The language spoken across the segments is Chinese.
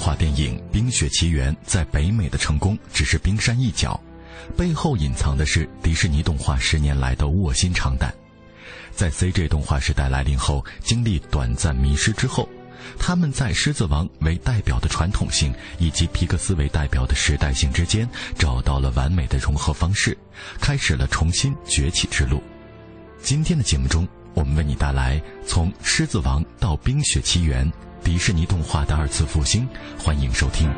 动画电影《冰雪奇缘》在北美的成功只是冰山一角，背后隐藏的是迪士尼动画十年来的卧薪尝胆。在 CG 动画时代来临后，经历短暂迷失之后，他们在《狮子王》为代表的传统性以及皮克斯为代表的时代性之间找到了完美的融合方式，开始了重新崛起之路。今天的节目中，我们为你带来从《狮子王》到《冰雪奇缘》迪士尼动画的二次复兴，欢迎收听。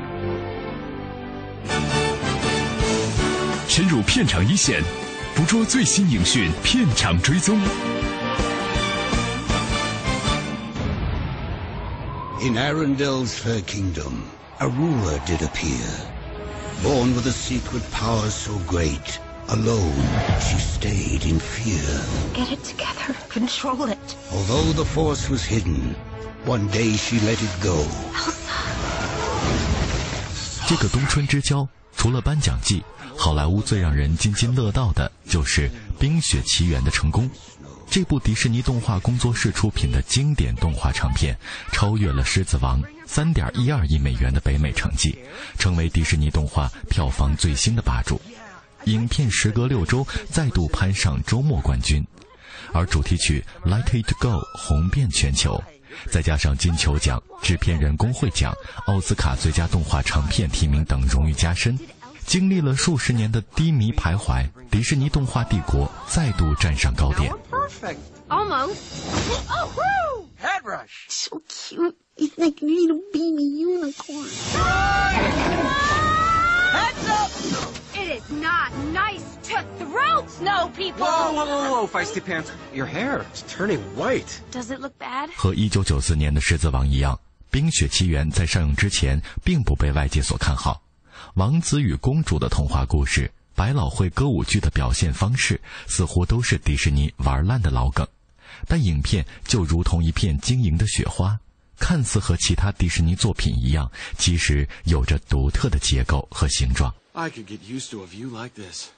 深入片场一线，捕捉最新影讯，片场追踪。 In Arendelle's fair kingdom, a ruler did appear. Born with a secret power so great, alone she stayed in fear. Get it together. Control it. Although the force was hidden, one day she let it go. 这个冬春之交，除了颁奖季，好莱坞最让人津津乐道的就是《冰雪奇缘》的成功。这部迪士尼动画工作室出品的经典动画长片，超越了《狮子王》三点一二亿美元的北美成绩，成为迪士尼动画票房最新的霸主。影片时隔六周再度攀上周末冠军，而主题曲《Let It Go》红遍全球。再加上金球奖、制片人工会奖、奥斯卡最佳动画长片提名等荣誉加身，经历了数十年的低迷徘徊，迪士尼动画帝国再度站上高点。Oh, not nice to throw snow people. Whoa, whoa, whoa, whoa, feisty pants. Your hair is turning white. Does it look bad? 和1994年的《狮子王》一样，《冰雪奇缘》在上映之前并不被外界所看好。王子与公主的童话故事、百老汇歌舞剧的表现方式，似乎都是迪士尼玩烂的老梗。但影片就如同一片晶莹的雪花，看似和其他迪士尼作品一样，其实有着独特的结构和形状。I could get used to a view like this.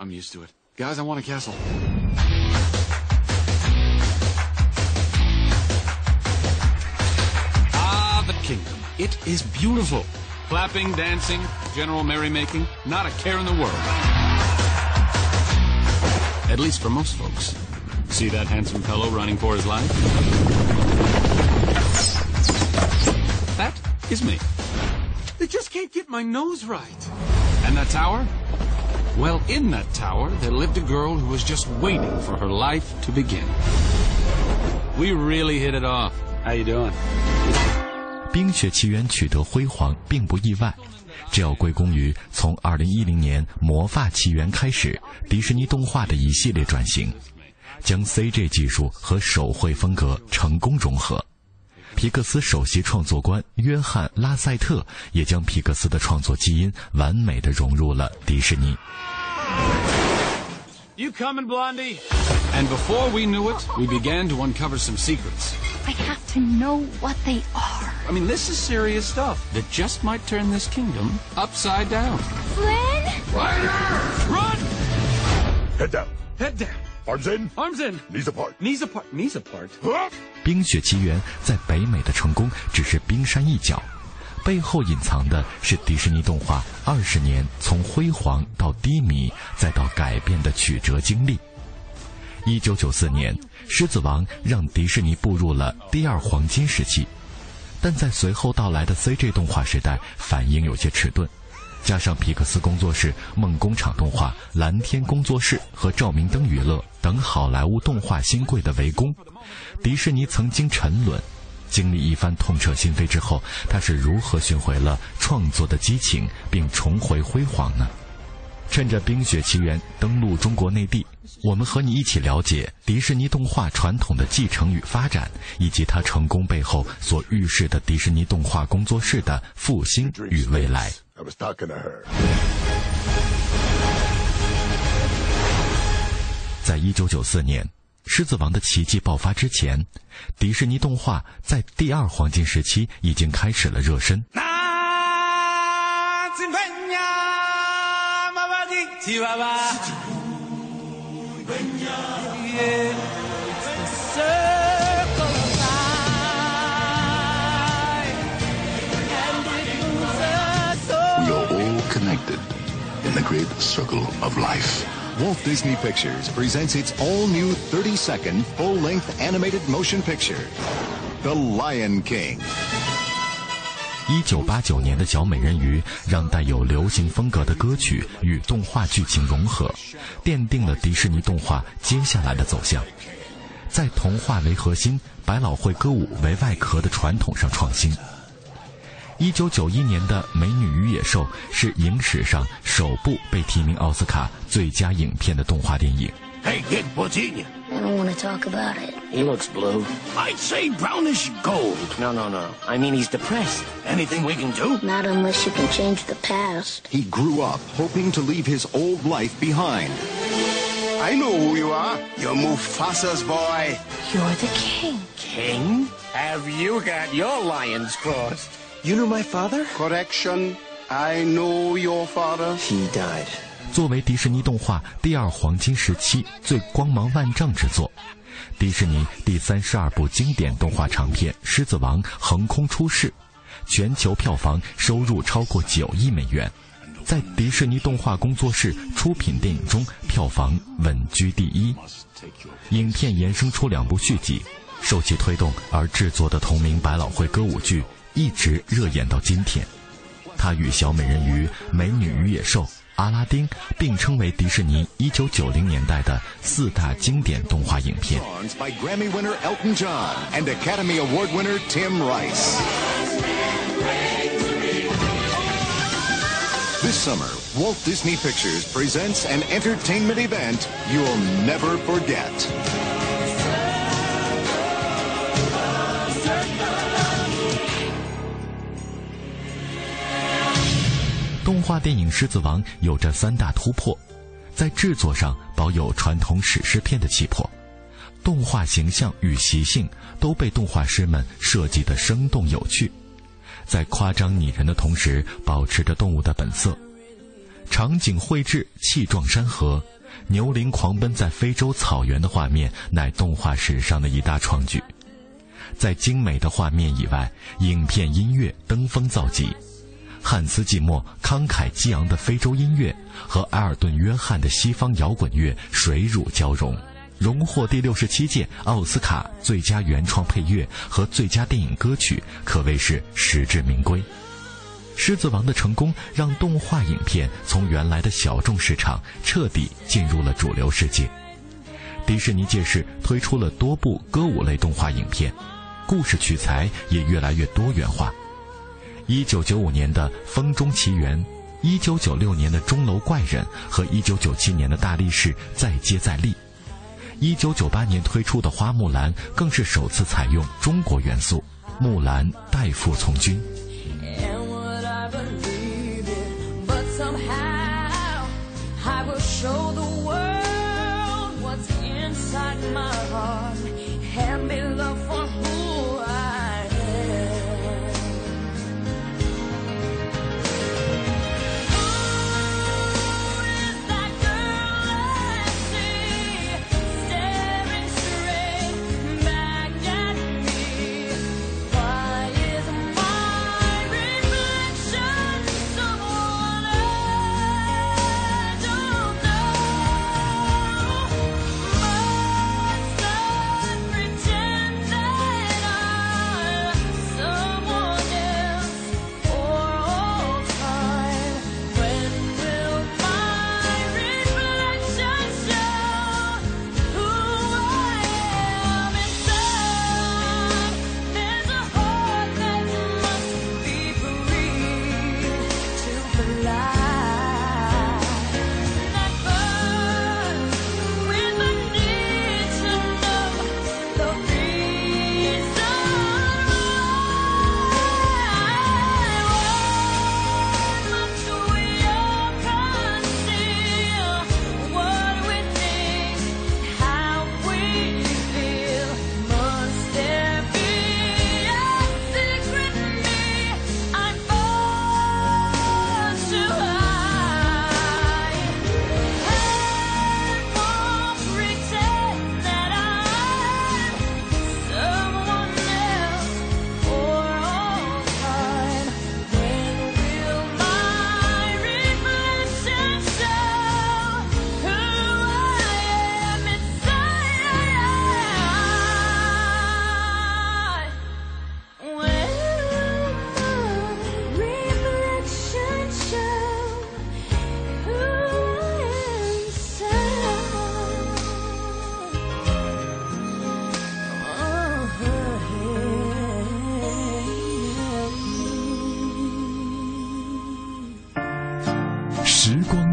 I'm used to it. Guys, I want a castle. Ah, the kingdom. It is beautiful. Clapping, dancing, general merrymaking, not a care in the world. At least for most folks. See that handsome fellow running for his life? That is me. They just can't get my nose right. And that tower? Well, in that tower, there lived a girl who was just waiting for her life to begin. We really hit it off. How you doing?《冰雪奇缘》取得辉煌并不意外，这要归功于从2010年《魔法奇缘》开始，迪士尼动画的一系列转型，将 CG 技术和手绘风格成功融合。皮克斯首席创作官约翰·拉塞特也将皮克斯的创作基因完美的融入了迪士尼。You coming, Blondie? And before we knew it, we began to uncover some secrets. I have to know what they are. I mean, this is serious stuff that just might turn this kingdom upside down. Flynn? Run! Head down. Head down. Arms in. Arms in. Knees apart. Knees apart. Knees apart. 啊《冰雪奇缘》在北美的成功只是冰山一角， 背后隐藏的是迪士尼动画二十年从辉煌到低迷再到改变的曲折经历。一九九四年，《狮子王》让迪士尼步入了第二黄金时期，但在随后到来的 CG 动画时代，反应有些迟钝。加上皮克斯工作室、梦工厂动画、蓝天工作室和照明灯娱乐等好莱坞动画新贵的围攻，迪士尼曾经沉沦。经历一番痛彻心扉之后，他是如何寻回了创作的激情，并重回辉煌呢？趁着《冰雪奇缘》登陆中国内地，我们和你一起了解迪士尼动画传统的继承与发展，以及它成功背后所预示的迪士尼动画工作室的复兴与未来。在一九九四年，《狮子王》的奇迹爆发之前，迪士尼动画在第二黄金时期已经开始了热身。We are all connected in the great circle of life. Walt Disney Pictures presents its all-new 30-second full-length animated motion picture, The Lion King. 一九八九年的小美人鱼让带有流行风格的歌曲与动画剧情融合，奠定了迪士尼动画接下来的走向。在童话为核心、百老汇歌舞为外壳的传统上创新。一九九一年的《美女与野兽》是影史上首部被提名奥斯卡最佳影片的动画电影。 Hey, kid, what's eating you? I don't want to talk about it. He looks blue. I'd say brownish gold. No, no, no. I mean, he's depressed. Anything we can do? Not unless you can change the past. He grew up hoping to leave his old life behind. I know who you are. You're Mufasa's boy. You're the king. King? Have you got your lions crossed? You know my father? Correction. I know your father. He died. 作为迪士尼动画第二黄金时期最光芒万丈之作，迪士尼第三十二部经典动画长片《狮子王》横空出世，全球票房收入超过九亿美元，在迪士尼动画工作室出品电影中票房稳居第一。影片衍生出两部续集，受其推动而制作的同名百老汇歌舞剧一直热演到今天。它与《小美人鱼》《美女与野兽》。阿拉丁并称为迪士尼1990年代的四大经典动画影片。By Grammy winner Elton John and Academy Award winner Tim Rice. This summer, Walt Disney Pictures presents an entertainment event you'll never forget. 动画电影《狮子王》有着三大突破，在制作上保有传统史诗片的气魄，动画形象与习性都被动画师们设计得生动有趣，在夸张拟人的同时保持着动物的本色。场景绘制气壮山河，牛羚狂奔在非洲草原的画面乃动画史上的一大创举。在精美的画面以外，影片音乐登峰造极。汉斯季默慷慨激昂的非洲音乐和埃尔顿·约翰的西方摇滚乐水乳交融，荣获第六十七届奥斯卡最佳原创配乐和最佳电影歌曲，可谓是实至名归。《狮子王》的成功让动画影片从原来的小众市场彻底进入了主流世界。迪士尼届时推出了多部歌舞类动画影片，故事取材也越来越多元化。一九九五年的《风中奇缘》，一九九六年的《钟楼怪人》和一九九七年的《大力士》再接再厉。一九九八年推出的《花木兰》更是首次采用中国元素，木兰代父从军。Show the world what's inside my heart.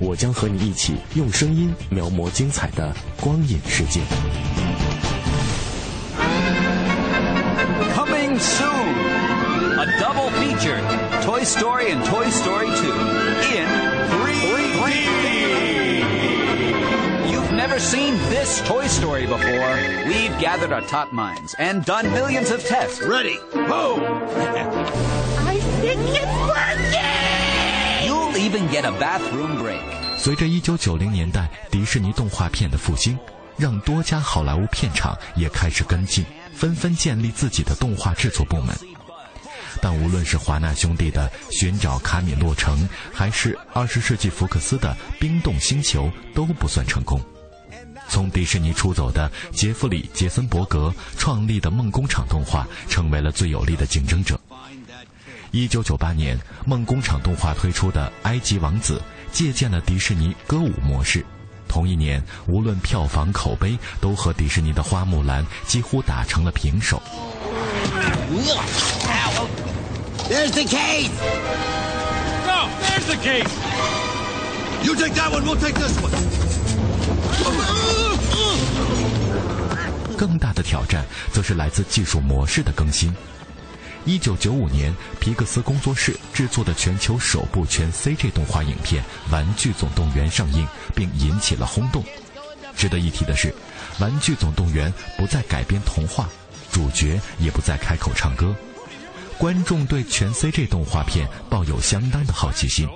我将和你一起用声音描摹精彩的光影世界。 Coming soon, a double feature: Toy Story and Toy Story 2 in 3D. You've never seen this Toy Story before. We've gathered our top minds and done millions of tests. Ready? Boom! I think it's working! You'll even get a bathroom break. 随着1990年代迪士尼动画片的复兴，让多家好莱坞片厂也开始跟进，纷纷建立自己的动画制作部门。但无论是华纳兄弟的《寻找卡米洛城》，还是二十世纪福克斯的《冰冻星球》，都不算成功。从迪士尼出走的杰弗里·杰森伯格创立的梦工厂动画，成为了最有力的竞争者。一九九八年，梦工厂动画推出的《埃及王子》借鉴了迪士尼歌舞模式。同一年，无论票房口碑，都和迪士尼的《花木兰》几乎打成了平手。There's the case! No, there's the case! You take that one, we'll take this one. 更大的挑战则是来自技术模式的更新。一九九五年，皮克斯工作室制作的全球首部全 CG 动画影片《玩具总动员》上映，并引起了轰动。值得一提的是，《玩具总动员》不再改编童话，主角也不再开口唱歌，观众对全 CG 动画片抱有相当的好奇心，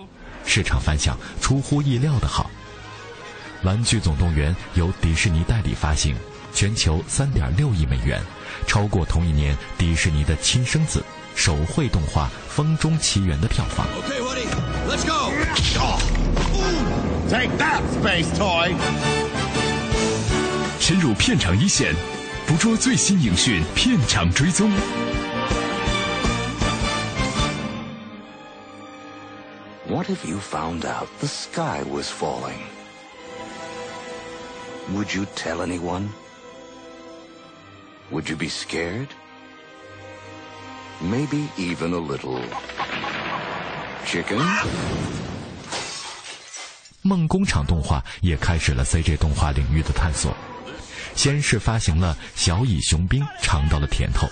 市场反响出乎意料的好。《玩具总动员》由迪士尼代理发行，全球三点六亿美元，超过同一年迪士尼的亲生子手绘动画《风中奇缘》的票房。Okay, Woody, let's go! Take that, space toy! 深入片场一线，捕捉最新影讯，片场追踪。What if you found out the sky was falling? Would you tell anyone? Would you be scared? Maybe even a little chicken? 梦工厂动画也开始了 CG 动画领域的探索，先是发行了《小蚁雄兵》，尝到了甜头，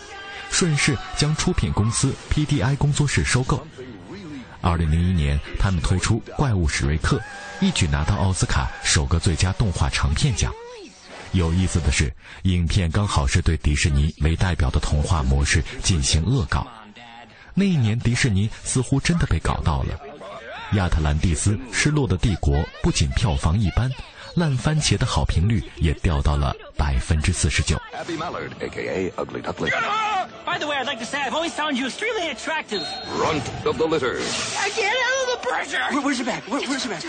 顺势将出品公司 PDI 工作室收购。二零零一年，他们推出《怪物史瑞克》，一举拿到奥斯卡首个最佳动画长片奖。有意思的是，影片刚好是对迪士尼为代表的童话模式进行恶搞。那一年，迪士尼似乎真的被搞到了。亚特兰蒂斯失落的帝国不仅票房一般，烂番茄的好评率也掉到了百分之四十九。Abby Mallard, aka Ugly Duckling. By the way, I'd like to say I've always found you extremely attractive. Runt of the litter. I can't handle the pressure. Where, where's your bag? Where, where's your bag?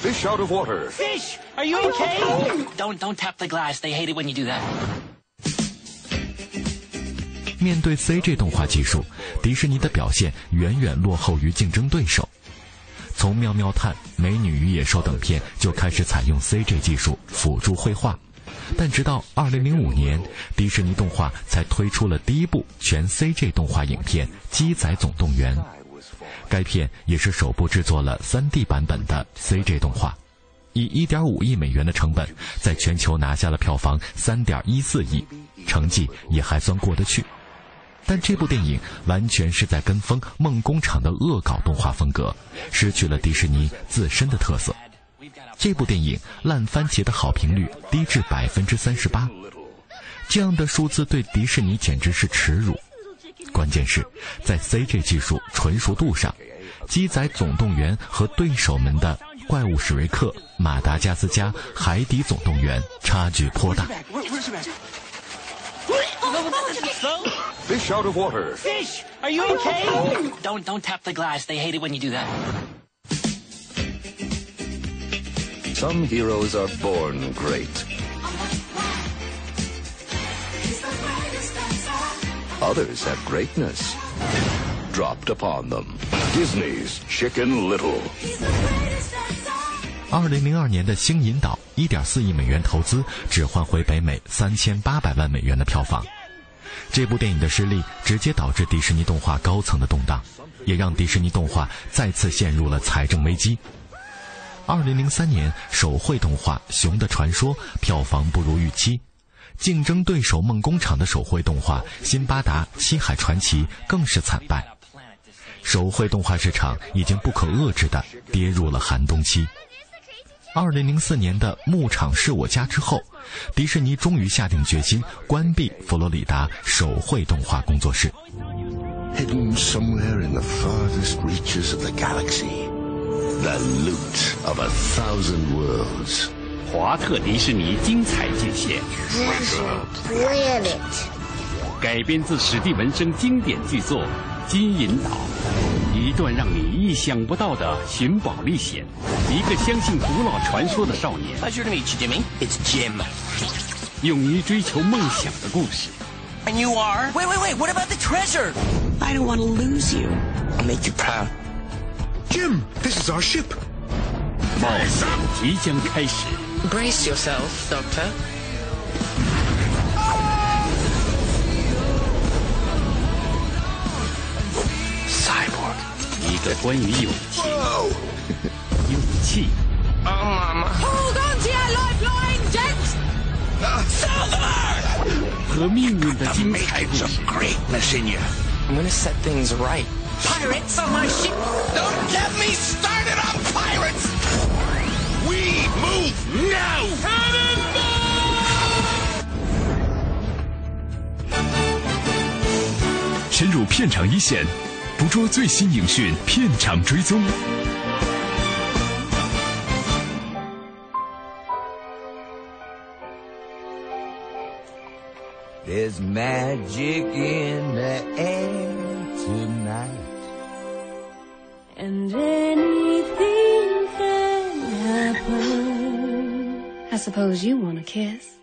Fish out of water. Fish, are you okay? Don't don't tap the glass. They hate it when you do that. 面对 CG 动画技术，迪士尼的表现远远落后于竞争对手。从《妙妙探》《美女与野兽》等片就开始采用 CG 技术辅助绘画，但直到2005年，迪士尼动画才推出了第一部全 CG 动画影片《鸡仔总动员》。该片也是首部制作了 3D 版本的 CG 动画，以1.5亿美元的成本，在全球拿下了票房3.14亿，成绩也还算过得去。但这部电影完全是在跟风梦工厂的恶搞动画风格，失去了迪士尼自身的特色。这部电影烂番茄的好评率低至百分之三十八，这样的数字对迪士尼简直是耻辱。关键是在 CG 技术纯熟度上，《鸡仔总动员》和对手们的《怪物史瑞克》《马达加斯加》《海底总动员》差距颇大。Fish out of water. Fish, are you okay? Don't don't tap the glass. They hate it when you do that. Some heroes are born great. Others have greatness dropped upon them. Disney's Chicken Little. 二零零二年的《星银岛》一点四亿美元投资，只换回北美三千八百万美元的票房。这部电影的失利，直接导致迪士尼动画高层的动荡，也让迪士尼动画再次陷入了财政危机。二零零三年，手绘动画《熊的传说》票房不如预期。竞争对手梦工厂的手绘动画《辛巴达七海传奇》更是惨败，手绘动画市场已经不可遏制地跌入了寒冬期。二零零四年的《牧场是我家》之后，迪士尼终于下定决心关闭佛罗里达手绘动画工作室。Hidden somewhere in the farthest reaches of the galaxy, the loot of a thousand worlds. 华特迪士尼精彩巨献，改编自史蒂文生经典巨作《金银岛》，一段让你意想不到的寻宝历险，一个相信古老传说的少年，Pleasure to meet you, Jimmy. It's Jim. 勇于追求梦想的故事。And you are? Wait, wait, wait. What about the treasure? I don't want to lose you. I'll make you proud. Jim, this is our ship. 冒险即将开始。Brace yourself, Doctor. Cyborg. 一个关于勇气、勇气 Oh, Mama. Hold on to your lifeline, gents! 和命运的精 Make 彩 it 故事 some。greatness in you. I'm gonna set things right. Pirates on my ship! Don't get me started on pirates! Move now! 深入片场一线，捕捉最新影讯，片场追踪。There's magic in the air tonight. And anything I suppose you want a kiss.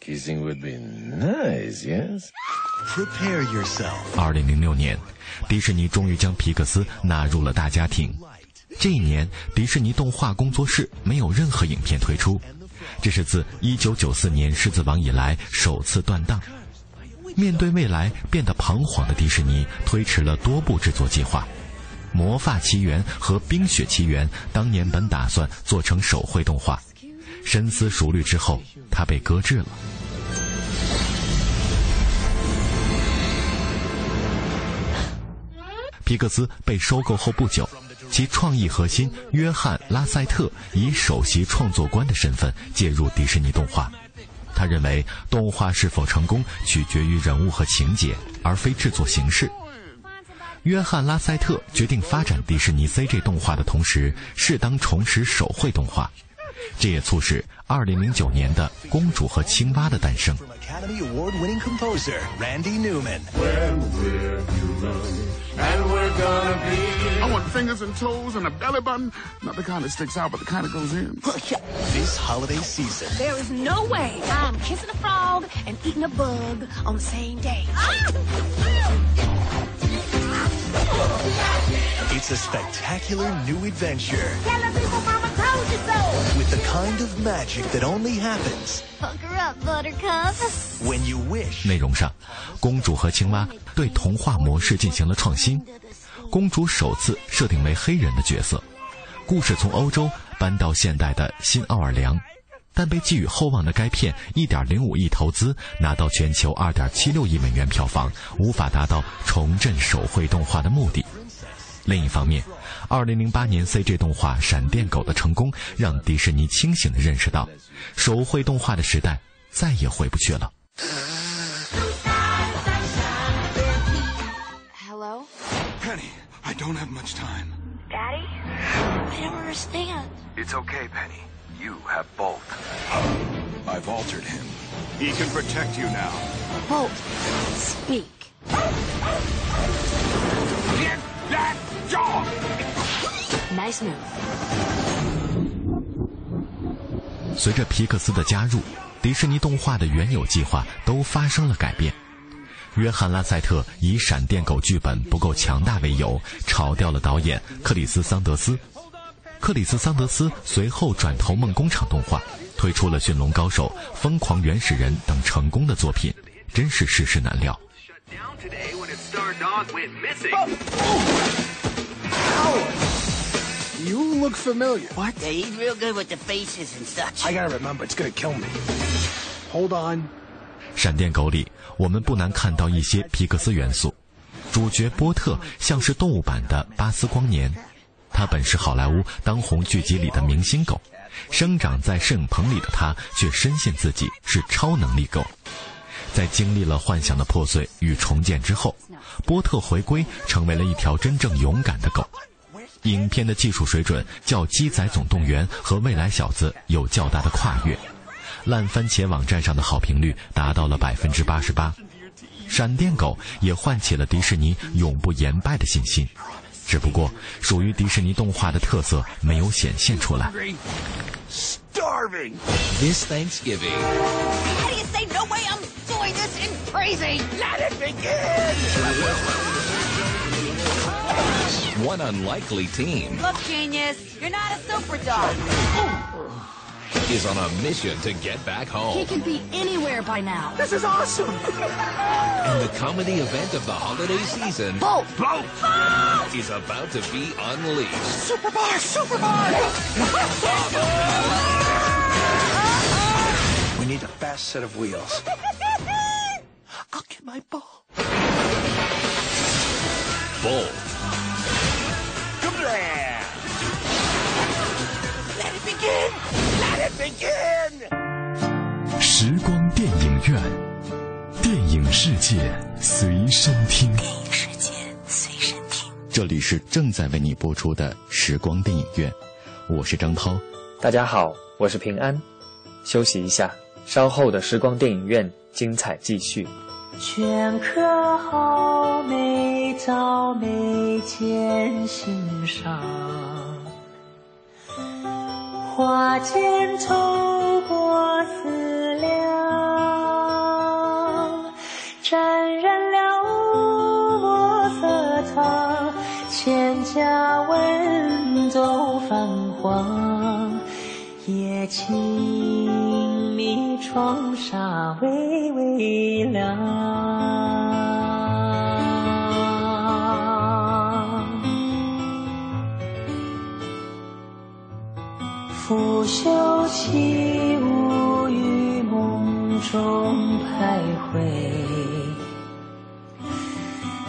Kissing would be nice, yes? Prepare yourself. 二零零六年，迪士尼终于将皮克斯纳入了大家庭。这一年，迪士尼动画工作室没有任何影片推出，这是自一九九四年《狮子王》以来首次断档。面对未来变得彷徨的迪士尼，推迟了多部制作计划，《魔法奇缘》和《冰雪奇缘》当年本打算做成手绘动画，深思熟虑之后，他被搁置了。皮克斯被收购后不久，其创意核心约翰·拉塞特以首席创作官的身份介入迪士尼动画。他认为，动画是否成功取决于人物和情节，而非制作形式。约翰·拉塞特决定发展迪士尼 CG 动画的同时，适当重拾手绘动画，这也促使2009年的《公主和青蛙》的诞生。 Academy Award-winning composer Randy Newman. And we're gonna be. I want fingers and toes and a belly button. Not the kind that sticks out, but the kind that goes in. This holiday season, There is no way I'm kissing a frog and eating a bug on the same day. it's a spectacular new adventure With the kind of magic that only happens. Pucker up, Buttercup! When you wish. 内容上，公主和青蛙对童话模式进行了创新。公主首次设定为黑人的角色，故事从欧洲搬到现代的新奥尔良，但被寄予厚望的该片1.05亿投资拿到全球2.76亿美元票房，无法达到重振手绘动画的目的。另一方面，，2008年 CG 动画《闪电狗》的成功，让迪士尼清醒地认识到，手绘动画的时代再也回不去了。 Hello? Penny, I don't have much time. Daddy? I don't understand. It's okay, Penny. You have both. I've altered him. He can protect you now. Bolt. Speak. Get that dog! Nice move. 随着皮克斯的加入，迪士尼动画的原有计划都发生了改变。约翰·拉塞特以《闪电狗》剧本不够强大为由，炒掉了导演克里斯·桑德斯。克里斯·桑德斯随后转投梦工厂动画，推出了《驯龙高手》《疯狂原始人》等成功的作品，真是世事难料。You look familiar. What? Yeah, he's real good with the faces and such. I gotta remember, it's gonna kill me. Hold on. 闪电狗里，我们不难看到一些皮克斯元素。主角波特像是动物版的巴斯光年，他本是好莱坞当红剧集里的明星狗，生长在摄影棚里的他却深信自己是超能力狗。在经历了幻想的破碎与重建之后，波特回归，成为了一条真正勇敢的狗。影片的技术水准较《鸡仔总动员》和《未来小子》有较大的跨越，烂番茄网站上的好评率达到了百分之八十八。闪电狗也唤起了迪士尼永不言败的信心，只不过属于迪士尼动画的特色没有显现出来。Starving. This Thanksgiving, How do you say no way I'm doing this in crazy? Let it begin. One unlikely team Look, genius, you're not a super dog. is on a mission to get back home. He home. could be anywhere by now. This is awesome. And the comedy event of the holiday season Bolt! Blow. is about to be unleashed. Super bar, super bar. we need a fast set of wheels. I'll get my ball. Bolt. Kablam! Let it begin. Let it begin. 时光电影院，电影世界随身听。电影世界随身听。这里是正在为你播出的时光电影院，我是张涛。大家好，我是平安。休息一下，稍后的时光电影院精彩继续。镌刻好美照眉间心上，花间透过思量，沾染了墨色烫，千家文奏泛黄，夜静窗纱微微亮。拂袖起舞于梦中徘徊，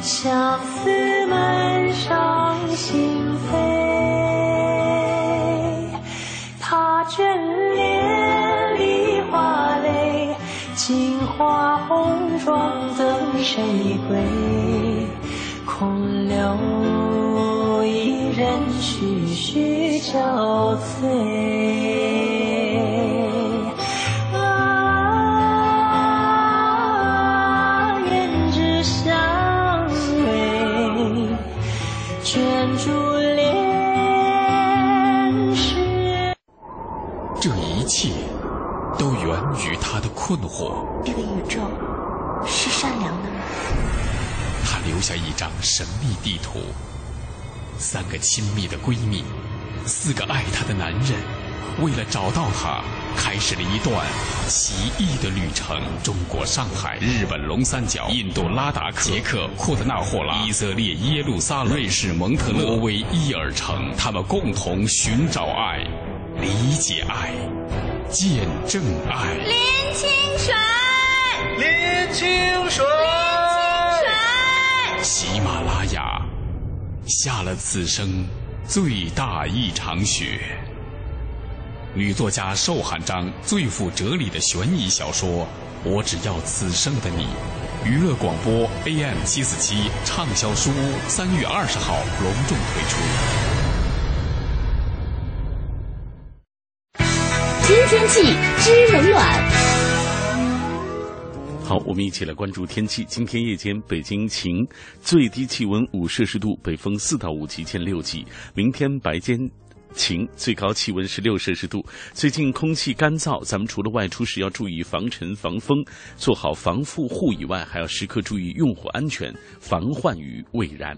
相思满上心花红妆等谁归？空留一人徐徐憔悴。困惑。这个宇宙是善良的吗？他留下一张神秘地图，三个亲密的闺蜜，四个爱她的男人，为了找到她，开始了一段奇异的旅程。中国上海、日本龙三角、印度拉达克、捷克库特纳霍拉、以色列耶路撒冷、瑞士蒙特勒、挪威伊尔城，他们共同寻找爱，理解爱，见证爱。林清玄，林清玄，喜马拉雅下了此生最大一场雪。女作家寿汉章最富哲理的悬疑小说《我只要此生的你》，娱乐广播 AM 七四七畅销书屋三月二十号隆重推出。今天气知冷暖。好，我们一起来关注天气。今天夜间北京晴，最低气温五摄氏度，北风四到五级，见六级。明天白天晴，最高气温十六摄氏度。最近空气干燥，咱们除了外出时要注意防尘防风，做好防护护以外，还要时刻注意用火安全，防患于未然。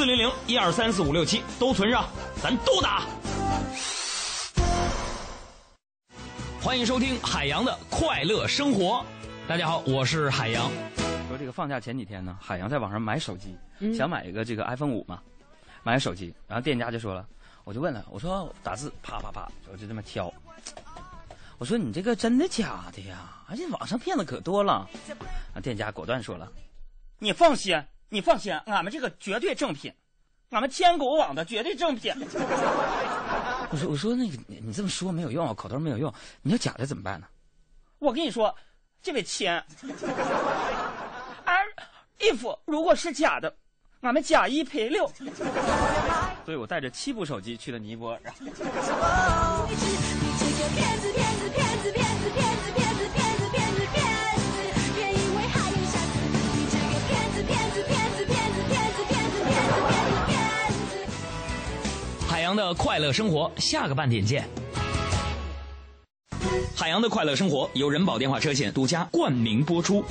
四零零一二三四五六七都存上，咱都打。欢迎收听海洋的快乐生活。大家好，我是海洋。说这个放假前几天呢，海洋在网上买手机，嗯、想买一个这个 iPhone 五嘛，买手机，然后店家就说了，我就问了，我说打字啪啪啪，我就这么挑。我说你这个真的假的呀？而且网上骗子可多了。啊，店家果断说了，你放心。你放心，俺们这个绝对正品，俺们天狗网的绝对正品。我说我说那个你你这么说没有用，口头没有用，你要假的怎么办呢？我跟你说，这位亲，而 if 如果是假的，俺们假一赔六。所以我带着七部手机去了尼泊尔。洋的快乐生活，下个半点见。海洋的快乐生活由人保电话车险独家冠名播出。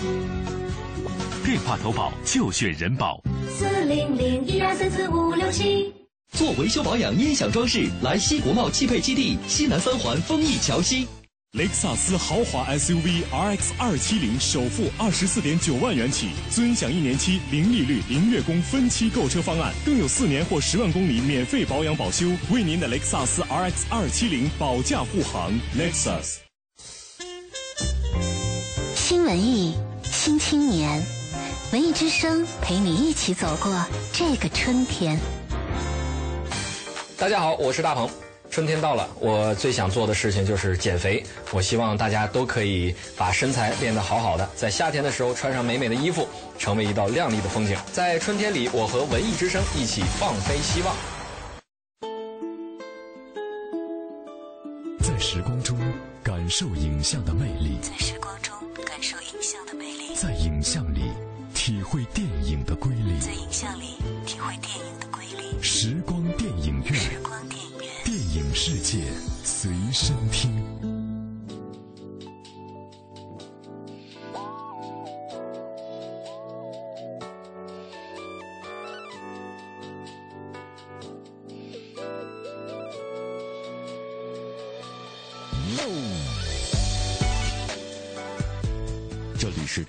电话投保就选人保。四零零一二三四五六七。做维修保养、音响装饰，来西国贸汽配基地西南三环丰益桥西。雷克萨斯豪华 SUV RX 二七零首付二十四点九万元起，尊享一年期零利率、零月供分期购车方案，更有四年或十万公里免费保养保修，为您的雷克萨斯 RX 二七零保驾护航。Lexus。新文艺，新青年，文艺之声陪你一起走过这个春天。大家好，我是大鹏。春天到了，我最想做的事情就是减肥。我希望大家都可以把身材练得好好的，在夏天的时候穿上美美的衣服，成为一道亮丽的风景。在春天里，我和文艺之声一起放飞希望。在时光中感受影像的魅力，在时光中感受影像的魅力，在影像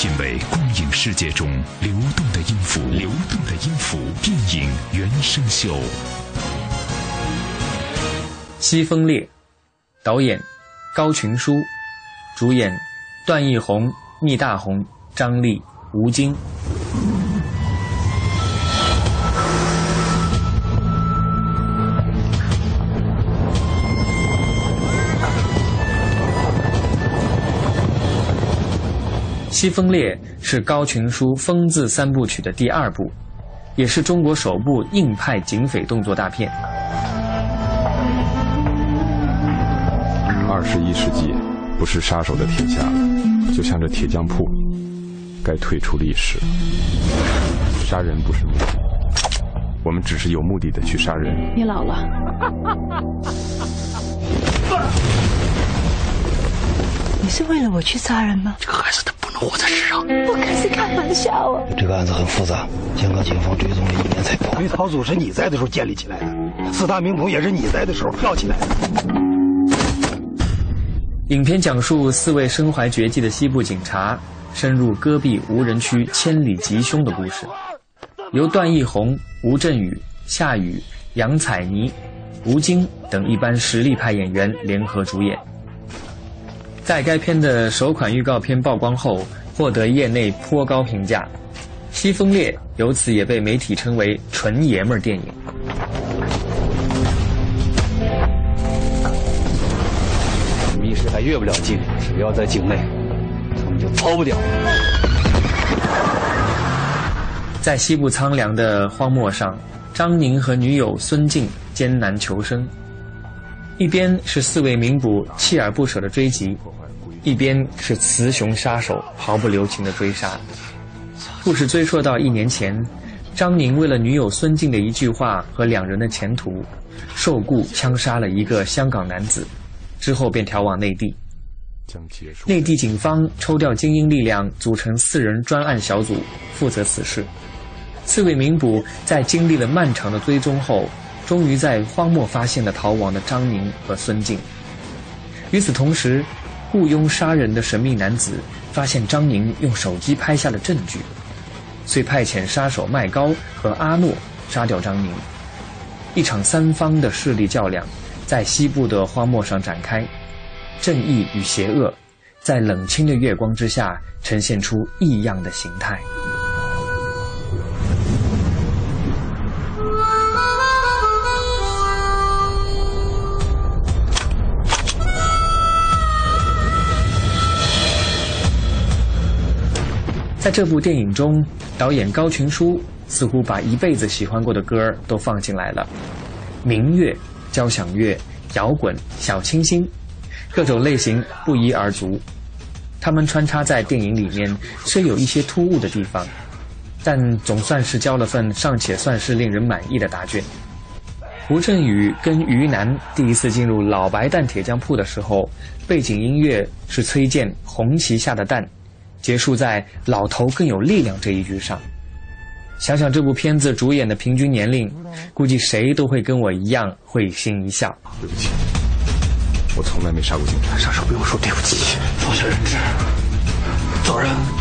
品味光影世界中流动的音符，流动的音符，电影原声秀。《西风烈》，导演高群书，主演段奕宏、倪大红、张丽、吴京。《西风烈》是高群书《风字三部曲》的第二部，也是中国首部硬派警匪动作大片。二十一世纪不是杀手的天下了，就像这铁匠铺，该退出历史。杀人不是目的，我们只是有目的的去杀人。你老了。你是为了我去杀人吗？这个孩子他活在世上。我可是开玩笑啊。这个案子很复杂，香港警方追踪了一年才破。追逃组是你在的时候建立起来的，四大名捕也是你在的时候跳起来的。影片讲述四位身怀绝技的西部警察深入戈壁无人区千里缉凶的故事，由段奕宏、吴镇宇、夏雨、杨采妮、吴京等一班实力派演员联合主演。在该片的首款预告片曝光后，获得业内颇高评价，《西风烈》由此也被媒体称为“纯爷们儿电影”。我们一时还越不了境，只要在境内，他们就逃不掉。在西部苍凉的荒漠上，张宁和女友孙静艰难求生，一边是四位名捕锲而不舍的追击。一边是雌雄杀手毫不留情的追杀。故事追溯到一年前，张宁为了女友孙静的一句话和两人的前途，受雇枪杀了一个香港男子，之后便调往内地。内地警方抽调精英力量，组成四人专案小组负责此事。四位名捕在经历了漫长的追踪后，终于在荒漠发现了逃亡的张宁和孙静。与此同时，雇佣杀人的神秘男子发现张宁用手机拍下了证据，遂派遣杀手麦高和阿诺杀掉张宁。一场三方的势力较量在西部的荒漠上展开，正义与邪恶在冷清的月光之下呈现出异样的形态。在这部电影中，导演高群书似乎把一辈子喜欢过的歌儿都放进来了，民乐、交响乐、摇滚、小清新，各种类型不一而足。他们穿插在电影里面，虽有一些突兀的地方，但总算是交了份尚且算是令人满意的答卷。吴镇宇跟于南第一次进入老白蛋铁匠铺的时候，背景音乐是崔健《红旗下的蛋》。结束在“老头更有力量”这一句上。想想这部片子主演的平均年龄，估计谁都会跟我一样会心一笑。对不起，我从来没杀过警察。杀手不用说对不起，放下人质，走人。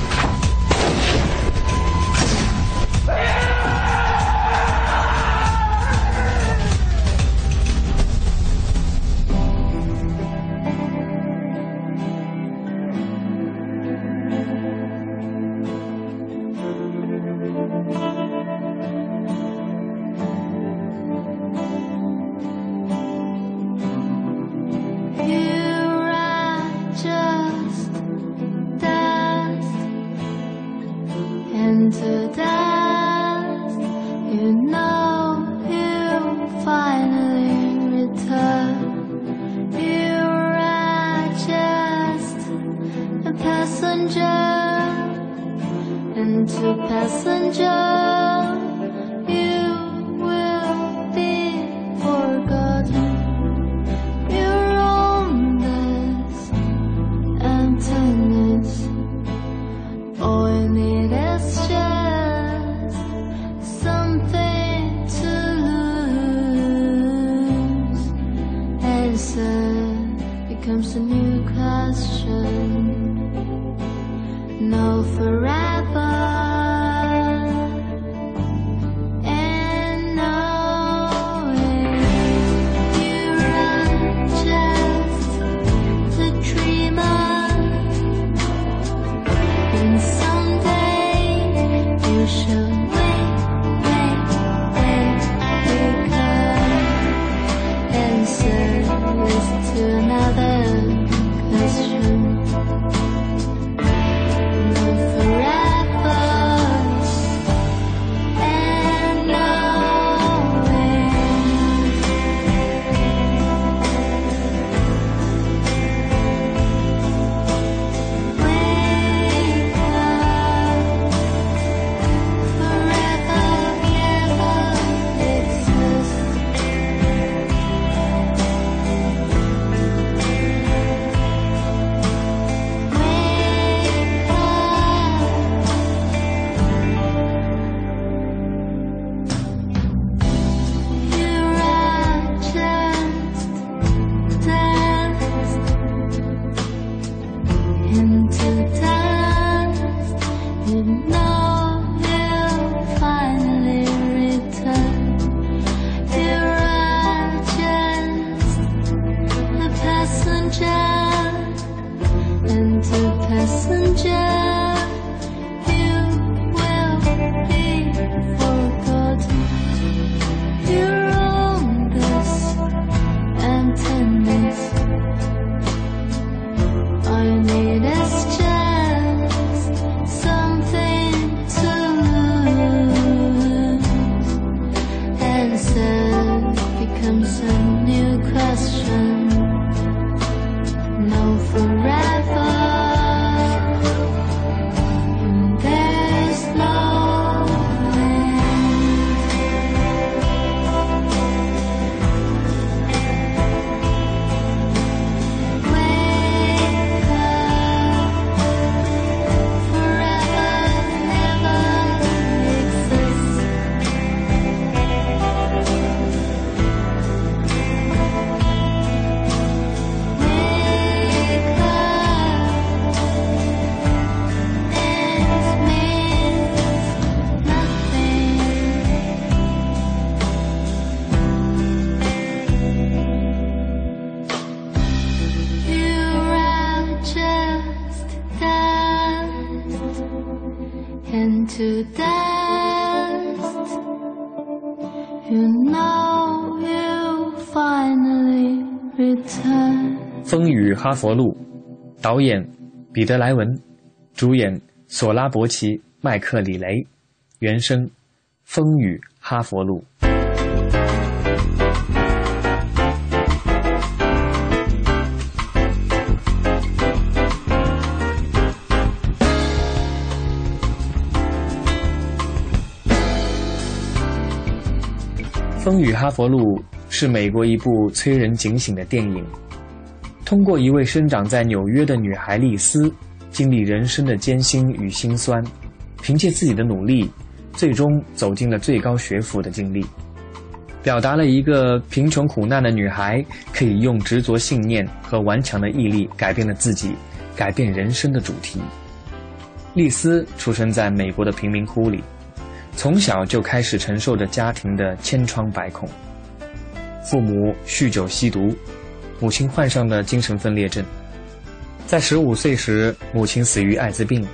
哈佛路，导演彼得莱文，主演索拉伯奇、麦克里雷，原声风雨哈佛路。《风雨哈佛路》是美国一部催人警醒的电影，通过一位生长在纽约的女孩丽丝，经历人生的艰辛与辛酸，凭借自己的努力，最终走进了最高学府的经历，表达了一个贫穷苦难的女孩可以用执着信念和顽强的毅力改变了自己、改变人生的主题。丽丝出生在美国的贫民窟里。从小就开始承受着家庭的千疮百孔，父母酗酒吸毒，母亲患上了精神分裂症。在十五岁时，母亲死于艾滋病，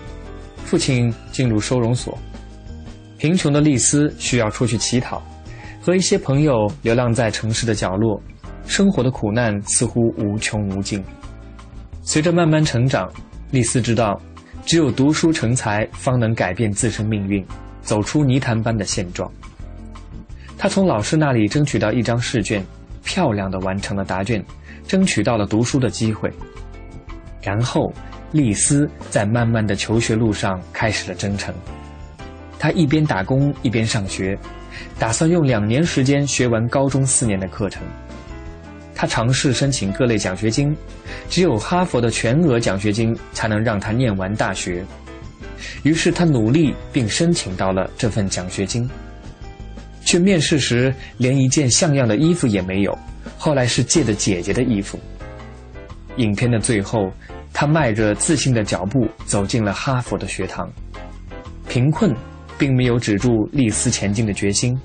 父亲进入收容所。贫穷的丽丝需要出去乞讨，和一些朋友流浪在城市的角落，生活的苦难似乎无穷无尽。随着慢慢成长，丽丝知道，只有读书成才，方能改变自身命运。走出泥潭般的现状，他从老师那里争取到一张试卷，漂亮的完成了答卷，争取到了读书的机会。然后，丽丝在漫漫的求学路上开始了征程。她一边打工一边上学，打算用两年时间学完高中四年的课程。他尝试申请各类奖学金，只有哈佛的全额奖学金才能让他念完大学。于是他努力并申请到了这份奖学金，去面试时连一件像样的衣服也没有，后来是借的姐姐的衣服。影片的最后，他迈着自信的脚步走进了哈佛的学堂。贫困并没有止住丽丝前进的决心，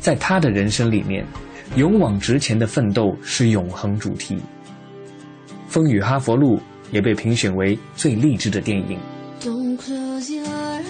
在他的人生里面，勇往直前的奋斗是永恒主题。《风雨哈佛路》也被评选为最励志的电影。Don't close your eyes.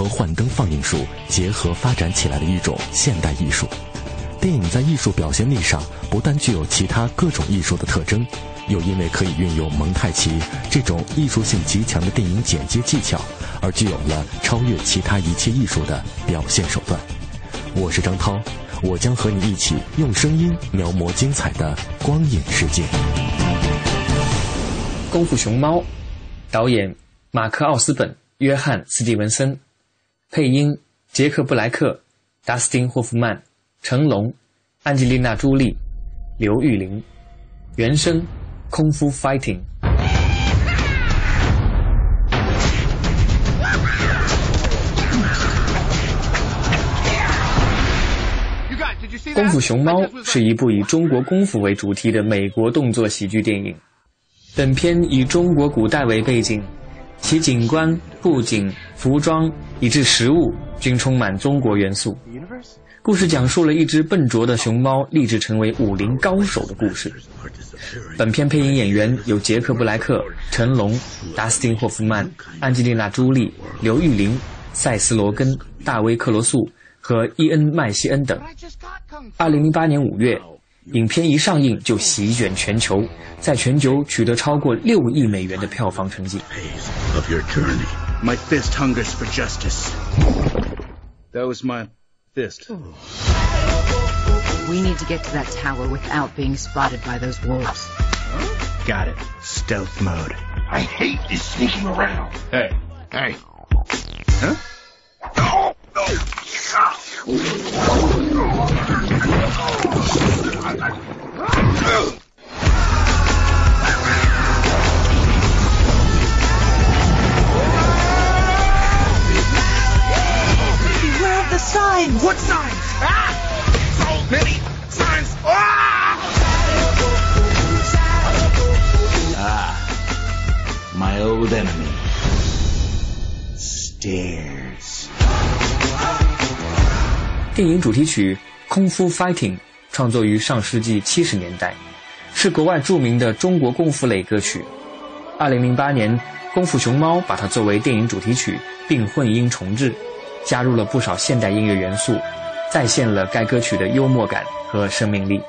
和幻灯放映术结合发展起来的一种现代艺术。电影在艺术表现力上不但具有其他各种艺术的特征，又因为可以运用蒙太奇这种艺术性极强的电影剪接技巧，而具有了超越其他一切艺术的表现手段。我是张涛，我将和你一起用声音描摹精彩的光影世界。《功夫熊猫》，导演马克·奥斯本、约翰·斯蒂文森，配音杰克·布莱克、达斯汀·霍夫曼、成龙、安吉丽娜·朱莉、刘玉玲，原声《空腹 Fighting》。《功夫熊猫》是一部以中国功夫为主题的美国动作喜剧电影。本片以中国古代为背景，其景观、布景、服装以至食物均充满中国元素。故事讲述了一只笨拙的熊猫立志成为武林高手的故事。本片配音演员有杰克·布莱克、成龙、达斯汀·霍夫曼、安吉丽娜·朱莉、刘玉玲、塞斯·罗根、大卫·克罗素和伊恩·麦西恩等。二零零八年五月，影片一上映就席卷全球，在全球取得超过六亿美元的票房成绩。Of your journey. My fist hungers for justice. That was my fist. We need to get to that tower without being spotted by those wolves. Got it. Stealth mode. I hate this sneaking around. Hey. Hey. Huh? Beware of the signs! What signs? Ah! So many signs! Ah! My old enemy. Stairs. 电影主题曲《空夫 Fighting》创作于上世纪七十年代，是国外著名的中国功夫类歌曲。二零零八年，《功夫熊猫》把它作为电影主题曲，并混音重制，加入了不少现代音乐元素，再现了该歌曲的幽默感和生命力。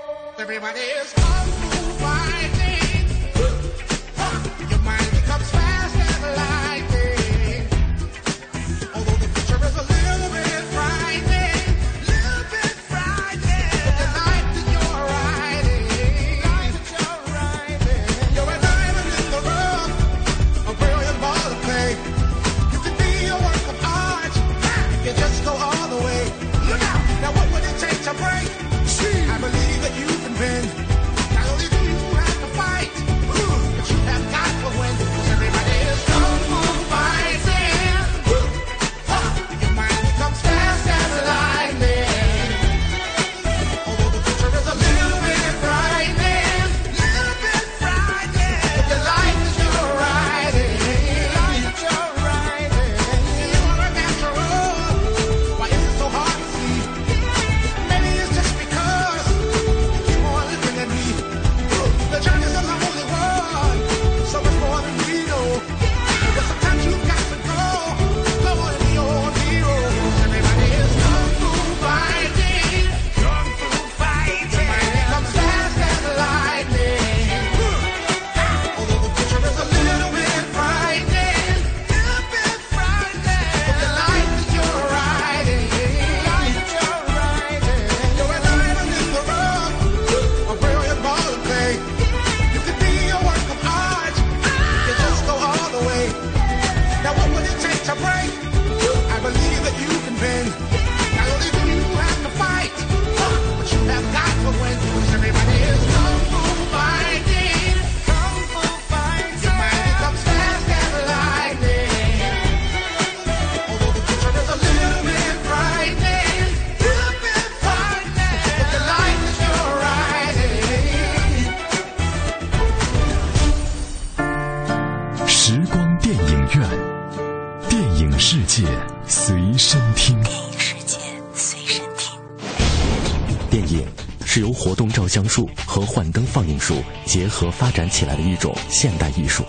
和幻灯放映术结合发展起来的一种现代艺术。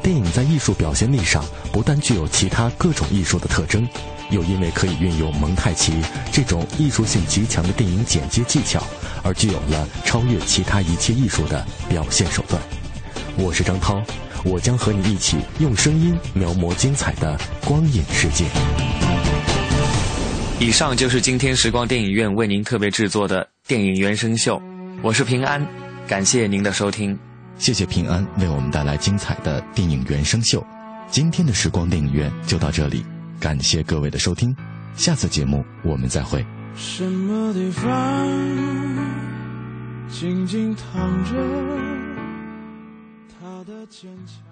电影在艺术表现力上不但具有其他各种艺术的特征，又因为可以运用蒙太奇这种艺术性极强的电影剪接技巧，而具有了超越其他一切艺术的表现手段。我是张涛，我将和你一起用声音描摹精彩的光影世界。以上就是今天时光电影院为您特别制作的电影原声秀，我是平安，感谢您的收听，谢谢平安为我们带来精彩的电影原声秀。今天的时光电影院就到这里，感谢各位的收听，下次节目我们再会。什么地方静静躺着他的坚强？